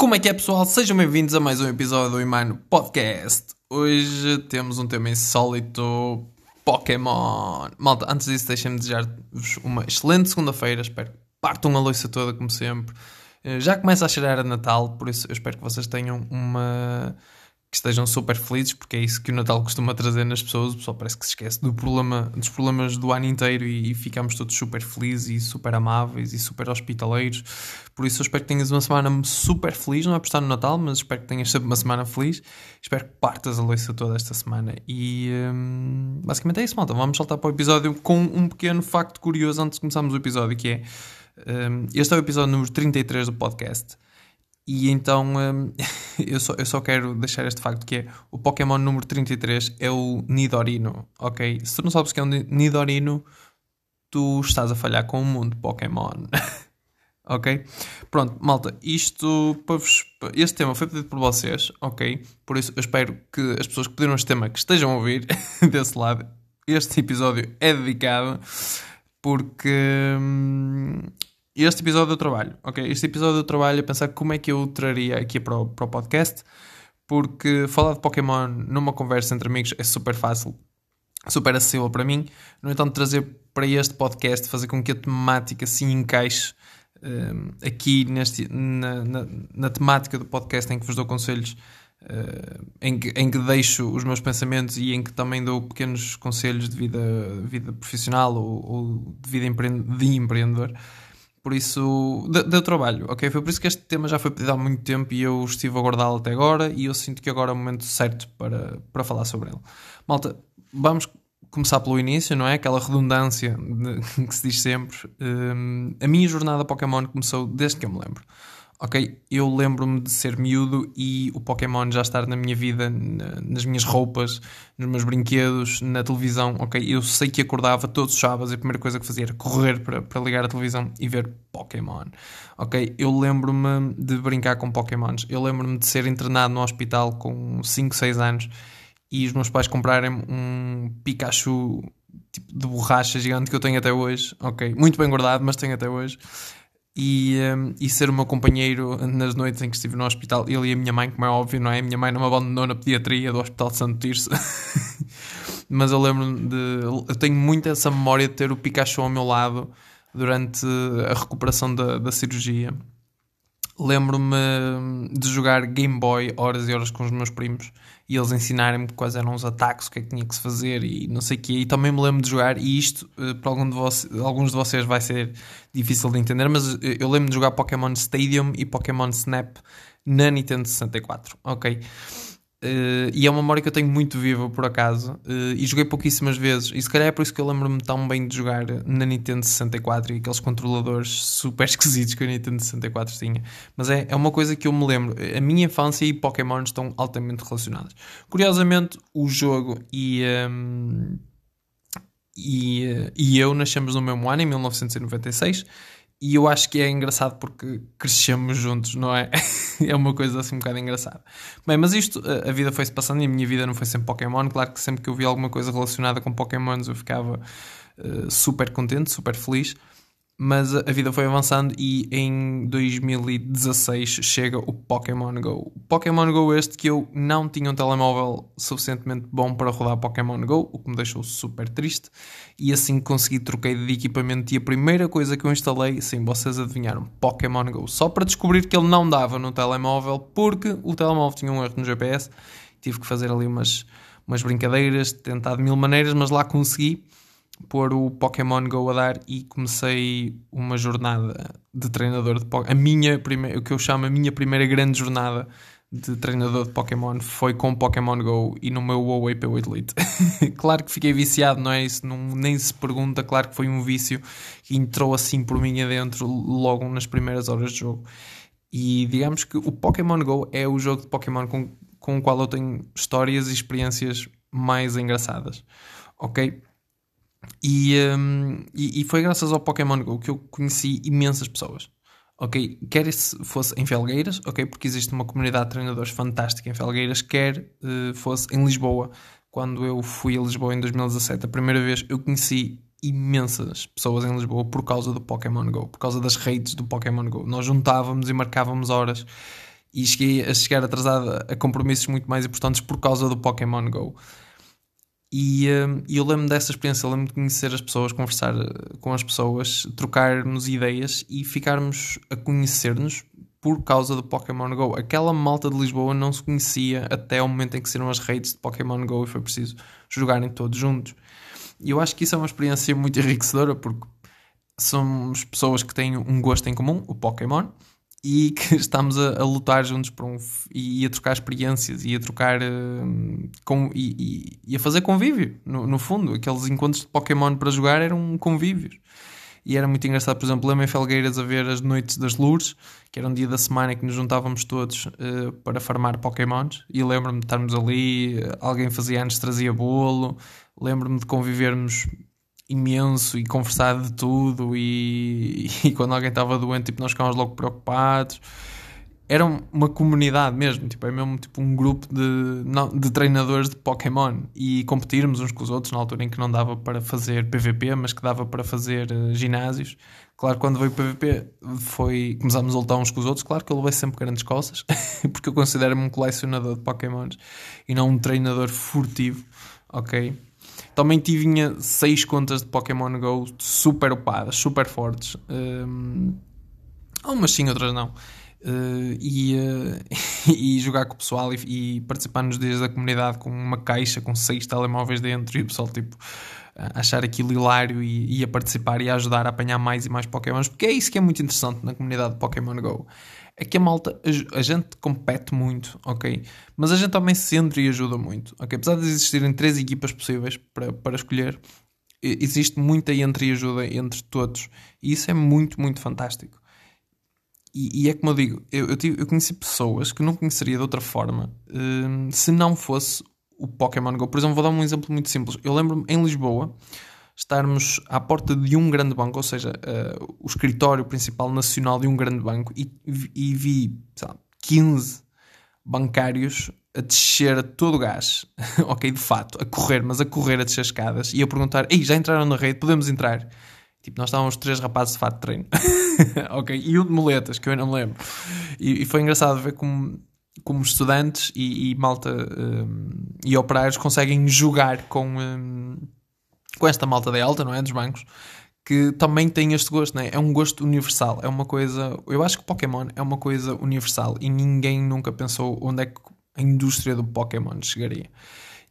Como é que é, pessoal? Sejam bem-vindos a mais um episódio do Imano Podcast. Hoje temos um tema insólito: Pokémon. Malta, antes disso, deixem-me desejar-vos uma excelente segunda-feira. Espero que partam a louça toda, como sempre. Eh, Já começa a cheirar a Natal, por isso eu espero que vocês tenham uma que estejam super felizes, porque é isso que o Natal costuma trazer nas pessoas. O pessoal parece que se esquece do problema, dos problemas do ano inteiro e, e ficamos todos super felizes e super amáveis e super hospitaleiros. Por isso, eu espero que tenhas uma semana super feliz. Não é por estar no Natal, mas espero que tenhas sempre uma semana feliz. Espero que partas a louça toda esta semana. E hum, basicamente é isso, malta. Vamos saltar para o episódio com um pequeno facto curioso antes de começarmos o episódio, que é. hum, este é o episódio número 33 do podcast. E então hum, eu, só, eu só quero deixar este facto que é o Pokémon número 33 é o Nidorino, ok? Se tu não sabes o que é um Ni- Nidorino, tu estás a falhar com o mundo Pokémon. ok? Pronto, malta, isto para vos- este tema foi pedido por vocês, ok? Por isso eu espero que as pessoas que pediram este tema que estejam a ouvir desse lado, este episódio é dedicado porque hum, este episódio eu trabalho, ok? Este episódio eu trabalho a pensar como é que eu traria aqui para o, para o podcast, porque falar de Pokémon numa conversa entre amigos é super fácil, super acessível para mim. No entanto, trazer para este podcast, fazer com que a temática se encaixe hum, aqui neste, na, na, na temática do podcast em que vos dou conselhos. eh, em, que, em que deixo os meus pensamentos e em que também dou pequenos conselhos de vida, vida profissional ou, ou de vida empre- de empreendedor. Por isso, de- deu trabalho, ok? Foi por isso que este tema já foi pedido há muito tempo e eu estive a guardá-lo até agora e eu sinto que agora é o momento certo para, para falar sobre ele. Malta, vamos começar pelo início, não é? Aquela redundância de- que se diz sempre. Hum, a minha jornada Pokémon começou desde que eu me lembro. Ok, eu lembro-me de ser miúdo e o Pokémon já estar na minha vida, na- nas minhas roupas, nos meus brinquedos, na televisão. Ok, eu sei que acordava todos os sábados e a primeira coisa que fazia era correr para, para ligar a televisão e ver Pokémon. Ok, eu lembro-me de brincar com Pokémons. Eu lembro-me de ser internado no hospital com 5, 6 anos e os meus pais comprarem um Pikachu tipo de borracha gigante que eu tenho até hoje. Ok, muito bem guardado, mas tenho até hoje e, um, e ser o meu companheiro nas noites em que estive no hospital. Ele e a minha mãe, como é óbvio, não é? A minha mãe não me abandonou na pediatria do Hospital de Santo Tirso. Mas eu lembro-me de. Eu tenho muito essa memória de ter o Pikachu ao meu lado durante a recuperação da, da cirurgia. Lembro-me de jogar Game Boy horas e horas com os meus primos e eles ensinarem-me quais eram os ataques, o que é que tinha que se fazer e não sei o quê. E também me lembro de jogar, e isto eh, para algum de voce- alguns de vocês vai ser difícil de entender, mas eh, eu lembro de jogar Pokémon Stadium e Pokémon Snap na Nintendo 64, ok? Eh, e é uma memória que eu tenho muito viva por acaso. Eh, e joguei pouquíssimas vezes. E se calhar é por isso que eu lembro-me tão bem de jogar na Nintendo 64 e aqueles controladores super esquisitos que a Nintendo 64 tinha. Mas é, é uma coisa que eu me lembro. A minha infância e Pokémon estão altamente relacionadas curiosamente o jogo e ehm, e, eh, e eu nascemos no mesmo ano, em 1996, e eu acho que é engraçado porque crescemos juntos, não é? é uma coisa assim um bocado engraçada. Bem, mas isto, a vida foi-se passando e a minha vida não foi sempre Pokémon. Claro que sempre que eu vi alguma coisa relacionada com Pokémons eu ficava eh, super contente, super feliz. Mas a vida foi avançando e em 2016 chega o Pokémon Go. O Pokémon Go este que eu não tinha um telemóvel suficientemente bom para rodar Pokémon Go, o que me deixou super triste. E assim consegui troquei de equipamento e a primeira coisa que eu instalei, sim, vocês adivinharam, Pokémon Go. Só para descobrir que ele não dava no telemóvel, porque o telemóvel tinha um erro no GPS. Tive que fazer ali umas, umas brincadeiras, tentar de mil maneiras, mas lá consegui pôr o Pokémon Go a dar e comecei uma jornada de treinador de Pokémon. A minha primeira, o que eu chamo a minha primeira grande jornada de treinador de Pokémon foi com Pokémon Go e no meu Huawei P8 Lite. claro que fiquei viciado, não é isso? Não, nem se pergunta, claro que foi um vício que entrou assim por mim adentro logo nas primeiras horas de jogo. E digamos que o Pokémon Go é o jogo de Pokémon com, com o qual eu tenho histórias e experiências mais engraçadas. Ok? E, hum, e, e foi graças ao Pokémon Go que eu conheci imensas pessoas. Ok, quer se fosse em Felgueiras, ok, porque existe uma comunidade de treinadores fantástica em Felgueiras, quer eh, fosse em Lisboa. Quando eu fui a Lisboa em 2017, a primeira vez, eu conheci imensas pessoas em Lisboa por causa do Pokémon Go, por causa das redes do Pokémon Go. Nós juntávamos e marcávamos horas e cheguei a chegar atrasado a compromissos muito mais importantes por causa do Pokémon Go. E, um, eu lembro dessa experiência, lembro de conhecer as pessoas, conversar eh, com as pessoas, trocarmos ideias e ficarmos a conhecer-nos por causa do Pokémon Go. Aquela malta de Lisboa não se conhecia até o momento em que saíram as redes de Pokémon Go e foi preciso jogarem todos juntos. E eu acho que isso é uma experiência muito enriquecedora porque somos pessoas que têm um gosto em comum, o Pokémon, e que estamos a, a, lutar juntos um, e, e, a trocar experiências e a trocar uh, com, e, e, a fazer convívio. No, no, fundo, aqueles encontros de Pokémon para jogar eram convívios e era muito engraçado, por exemplo, lembro em Felgueiras a ver as noites das Lourdes, que era um dia da semana em que nos juntávamos todos uh, para farmar Pokémons. E lembro-me de estarmos ali, alguém fazia anos, trazia bolo, lembro-me de convivermos imenso e conversar de tudo e, e quando alguém estava doente, tipo, nós ficávamos logo preocupados. Era uma comunidade mesmo, tipo, é mesmo tipo um grupo de, de treinadores de Pokémon e competirmos uns com os outros na altura em que não dava para fazer PVP, mas que dava para fazer uh, ginásios. Claro, quando veio PVP foi, começámos a lutar uns com os outros, claro que eu levei sempre grandes costas, porque eu considero-me um colecionador de Pokémons e não um treinador furtivo, ok? Também tinha seis contas de Pokémon Go super upadas, super fortes. Um, umas sim, outras não. Uh, e, uh, e jogar com o pessoal e, e, participar nos dias da comunidade com uma caixa com seis telemóveis dentro e o pessoal tipo achar aquilo hilário e, e a participar e a ajudar a apanhar mais e mais Pokémons, porque é isso que é muito interessante na comunidade de Pokémon Go é que a malta, a, gente compete muito, ok? Mas a gente também se centra e ajuda muito, ok? Apesar de existirem três equipas possíveis para, para escolher, existe muita entreajuda entre todos e isso é muito, muito fantástico. E, e é como eu digo, eu, eu, tive, eu, conheci pessoas que não conheceria de outra forma hum, se não fosse o Pokémon Go. Por exemplo, vou dar um exemplo muito simples. Eu lembro-me em Lisboa estarmos à porta de um grande banco, ou seja, uh, o escritório principal nacional de um grande banco, e, e vi lá, 15 bancários a descer a todo o gás, ok, de fato, a correr, mas a correr a descer escadas, e a perguntar: Ei, já entraram na rede? Podemos entrar? Tipo, nós estávamos três rapazes de fato de treino, ok, e um de moletas, que eu não me lembro. E, e foi engraçado ver como, como estudantes e, e malta um, e operários conseguem jogar com. Um, com esta malta da alta, não é? Dos bancos, que também tem este gosto, não é? É um gosto universal, é uma coisa. Eu acho que Pokémon é uma coisa universal e ninguém nunca pensou onde é que a indústria do Pokémon chegaria.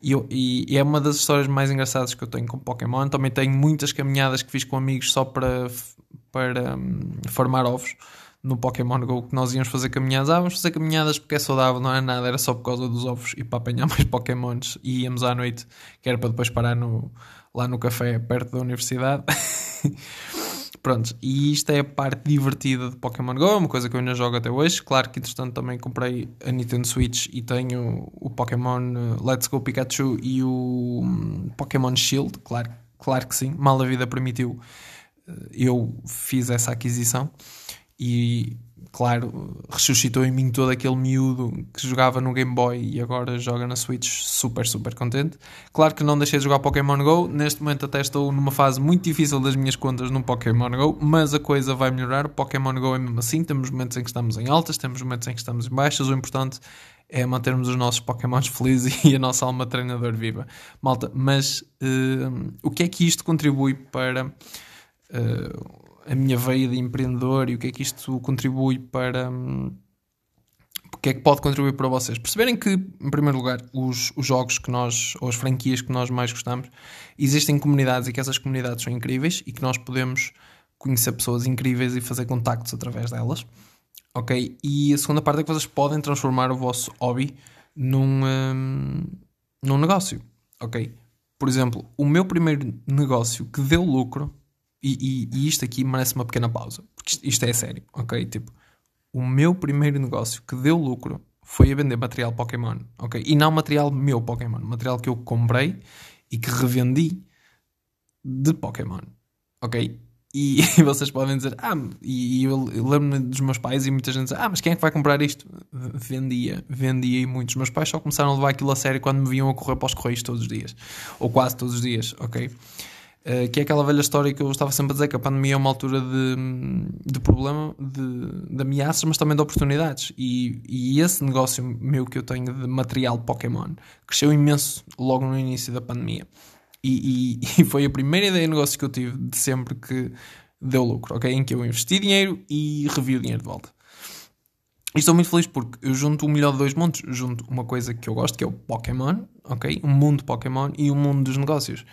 E, eu, e, e, é uma das histórias mais engraçadas que eu tenho com Pokémon. Também tenho muitas caminhadas que fiz com amigos só para, para um, formar ovos no Pokémon Go que nós íamos fazer caminhadas. Ah, vamos fazer caminhadas porque é saudável, não é nada, era só por causa dos ovos e para apanhar mais Pokémons. E íamos à noite, que era para depois parar no, lá no café perto da universidade. Pronto, e isto é a parte divertida de Pokémon Go, é uma coisa que eu ainda jogo até hoje. Claro que, entretanto, também comprei a Nintendo Switch e tenho o Pokémon uh, Let's Go Pikachu e o um, Pokémon Shield. Claro, claro que sim, mal a vida permitiu, uh, eu fiz essa aquisição e claro, ressuscitou em mim todo aquele miúdo que jogava no Game Boy e agora joga na Switch super, super contente. Claro que não deixei de jogar Pokémon GO, neste momento até estou numa fase muito difícil das minhas contas no Pokémon GO, mas a coisa vai melhorar. O Pokémon GO é mesmo assim, temos momentos em que estamos em altas, temos momentos em que estamos em baixas, o importante é mantermos os nossos Pokémons felizes e a nossa alma treinador viva. Malta, mas uh, o que é que isto contribui para... Uh, a minha veia de empreendedor e o que é que isto contribui para. Hum, o que é que pode contribuir para vocês? Perceberem que, em primeiro lugar, os, os jogos que nós, ou as franquias que nós mais gostamos, existem comunidades e que essas comunidades são incríveis e que nós podemos conhecer pessoas incríveis e fazer contactos através delas. Ok? E a segunda parte é que vocês podem transformar o vosso hobby num, um, num negócio. Ok? Por exemplo, o meu primeiro negócio que deu lucro e, e, e, isto aqui merece uma pequena pausa, porque isto, é sério, ok? Tipo, o meu primeiro negócio que deu lucro foi a vender material Pokémon, ok? E não material meu Pokémon, material que eu comprei e que revendi de Pokémon, ok? E, e vocês podem dizer, ah, e, eu, eu lembro-me dos meus pais e muita gente diz, ah, mas quem é que vai comprar isto? Vendia, vendia e muitos. Meus pais só começaram a levar aquilo a sério quando me viam a correr para os correios todos os dias, ou quase todos os dias, ok? Uh, que é aquela velha história que eu estava sempre a dizer que a pandemia é uma altura de, de problema, de, de ameaças, mas também de oportunidades. E, e, esse negócio meu que eu tenho de material Pokémon cresceu imenso logo no início da pandemia. E, e, e foi a primeira ideia de negócio que eu tive de sempre que deu lucro, ok? Em que eu investi dinheiro e revi o dinheiro de volta. E estou muito feliz porque eu junto o melhor de dois mundos. Junto uma coisa que eu gosto, que é o Pokémon, ok? Um mundo Pokémon e o mundo dos negócios.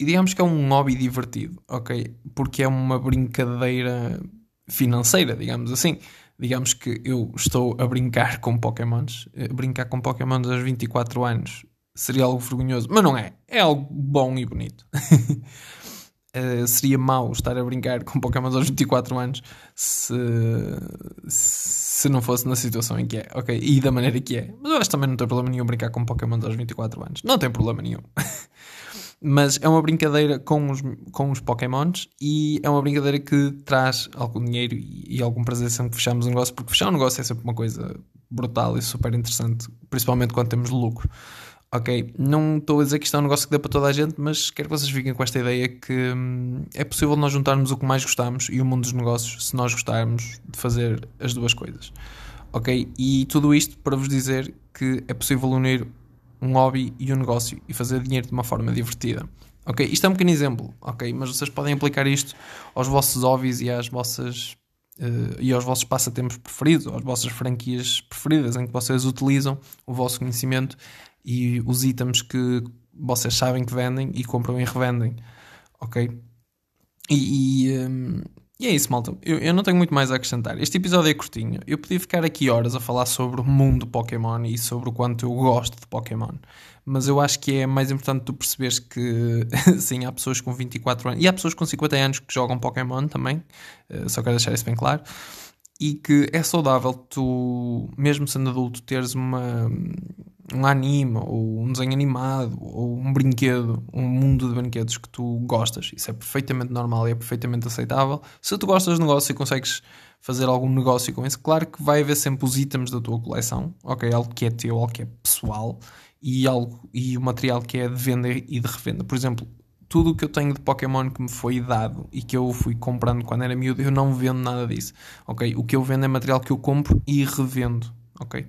E digamos que é um hobby divertido, ok? Porque é uma brincadeira financeira, digamos assim. Digamos que eu estou a brincar com Pokémons. Eh, brincar com Pokémons aos 24 anos seria algo vergonhoso, mas não é. É algo bom e bonito. uh, seria mau estar a brincar com Pokémons aos 24 anos se, se não fosse na situação em que é, ok? E da maneira que é. Mas eu acho também não tem problema nenhum brincar com Pokémons aos 24 anos. Não tem problema nenhum. Mas é uma brincadeira com os, com os Pokémons e é uma brincadeira que traz algum dinheiro e, e algum prazer sempre que fechamos um negócio, porque fechar um negócio é sempre uma coisa brutal e super interessante, principalmente quando temos lucro. Ok, não estou a dizer que isto é um negócio que dê para toda a gente, mas quero que vocês fiquem com esta ideia que hum, é possível nós juntarmos o que mais gostamos e o mundo dos negócios se nós gostarmos de fazer as duas coisas. Ok? E tudo isto para vos dizer que é possível unir um hobby e um negócio e fazer dinheiro de uma forma divertida. Ok? Isto é um pequeno exemplo, ok? Mas vocês podem aplicar isto aos vossos hobbies e às vossas uh, e aos vossos passatempos preferidos, às vossas franquias preferidas, em que vocês utilizam o vosso conhecimento e os itens que vocês sabem que vendem e compram e revendem. Ok? E, e, um, e é isso, malta. Eu, eu, não tenho muito mais a acrescentar. Este episódio é curtinho. Eu podia ficar aqui horas a falar sobre o mundo Pokémon e sobre o quanto eu gosto de Pokémon. Mas eu acho que é mais importante tu perceberes que, sim, há pessoas com 24 anos e há pessoas com 50 anos que jogam Pokémon também. Uh, só quero deixar isso bem claro e que é saudável tu, mesmo sendo adulto, teres uma, um anime ou um desenho animado ou um brinquedo, um mundo de brinquedos que tu gostas. Isso é perfeitamente normal e é perfeitamente aceitável. Se tu gostas de negócio e consegues fazer algum negócio com isso, claro que vai haver sempre os itens da tua coleção, ok? Algo que é teu, algo que é pessoal e algo e o material que é de venda e de revenda. Por exemplo, tudo o que eu tenho de Pokémon que me foi dado e que eu fui comprando quando era miúdo, eu não vendo nada disso, ok? O que eu vendo é material que eu compro e revendo, ok?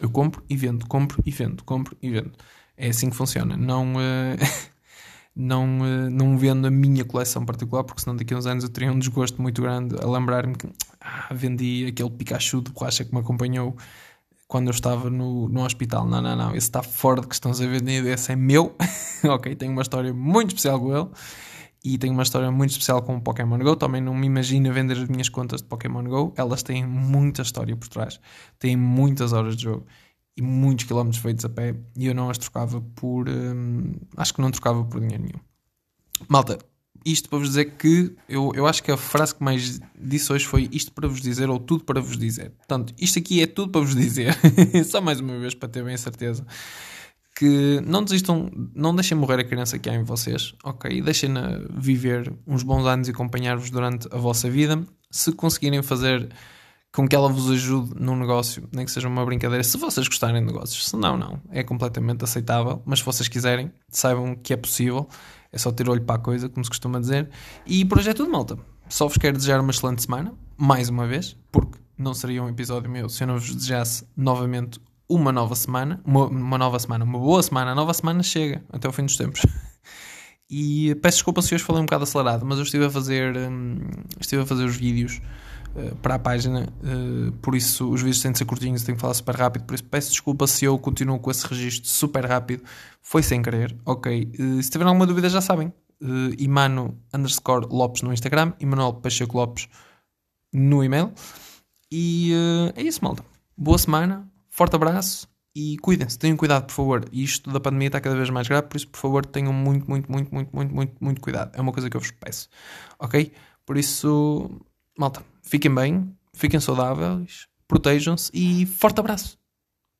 Eu compro e vendo, compro e vendo, compro e vendo. É assim que funciona. Não, uh, não, uh, não vendo a minha coleção particular, porque senão daqui a uns anos eu teria um desgosto muito grande a lembrar-me que ah, vendi aquele Pikachu de borracha que me acompanhou quando eu estava no, no hospital. Não, não, não. Esse está fora de questões a vender. Esse é meu. ok, tenho uma história muito especial com ele. E tenho uma história muito especial com o Pokémon Go. Também não me imagino vender as minhas contas de Pokémon Go. Elas têm muita história por trás. Têm muitas horas de jogo. E muitos quilómetros feitos a pé. E eu não as trocava por. Hum, acho que não trocava por dinheiro nenhum. Malta, isto para vos dizer que eu, eu acho que a frase que mais disse hoje foi isto para vos dizer ou tudo para vos dizer. Portanto, isto aqui é tudo para vos dizer. Só mais uma vez para ter bem certeza. Que não desistam, não deixem morrer a criança que há em vocês, ok? Deixem-na viver uns bons anos e acompanhar-vos durante a vossa vida. Se conseguirem fazer com que ela vos ajude num negócio, nem que seja uma brincadeira, se vocês gostarem de negócios. Se não, não. É completamente aceitável, mas se vocês quiserem, saibam que é possível é só ter olho para a coisa, como se costuma dizer. E por hoje é tudo, malta. Só vos quero desejar uma excelente semana, mais uma vez, porque não seria um episódio meu se eu não vos desejasse novamente uma nova semana, uma, uma nova semana, uma boa semana. A nova semana chega até o fim dos tempos. E peço desculpa se hoje falei um bocado acelerado, mas eu estive a fazer, hum, estive a fazer os vídeos uh, para a página, uh, por isso os vídeos têm de ser curtinhos, tenho que falar super rápido, por isso peço desculpa se eu continuo com esse registro super rápido, foi sem querer, ok. Uh, se tiverem alguma dúvida já sabem, Imano underscore Lopes no Instagram, Emanuel Pacheco Lopes no e-mail. E é isso, malta. Boa semana, forte abraço e cuidem-se, tenham cuidado, por favor. Isto da pandemia está cada vez mais grave, por isso, por favor, tenham muito, muito, muito, muito, muito, muito, muito cuidado. É uma coisa que eu vos peço, ok? Por isso, malta, fiquem bem, fiquem saudáveis, protejam-se e forte abraço.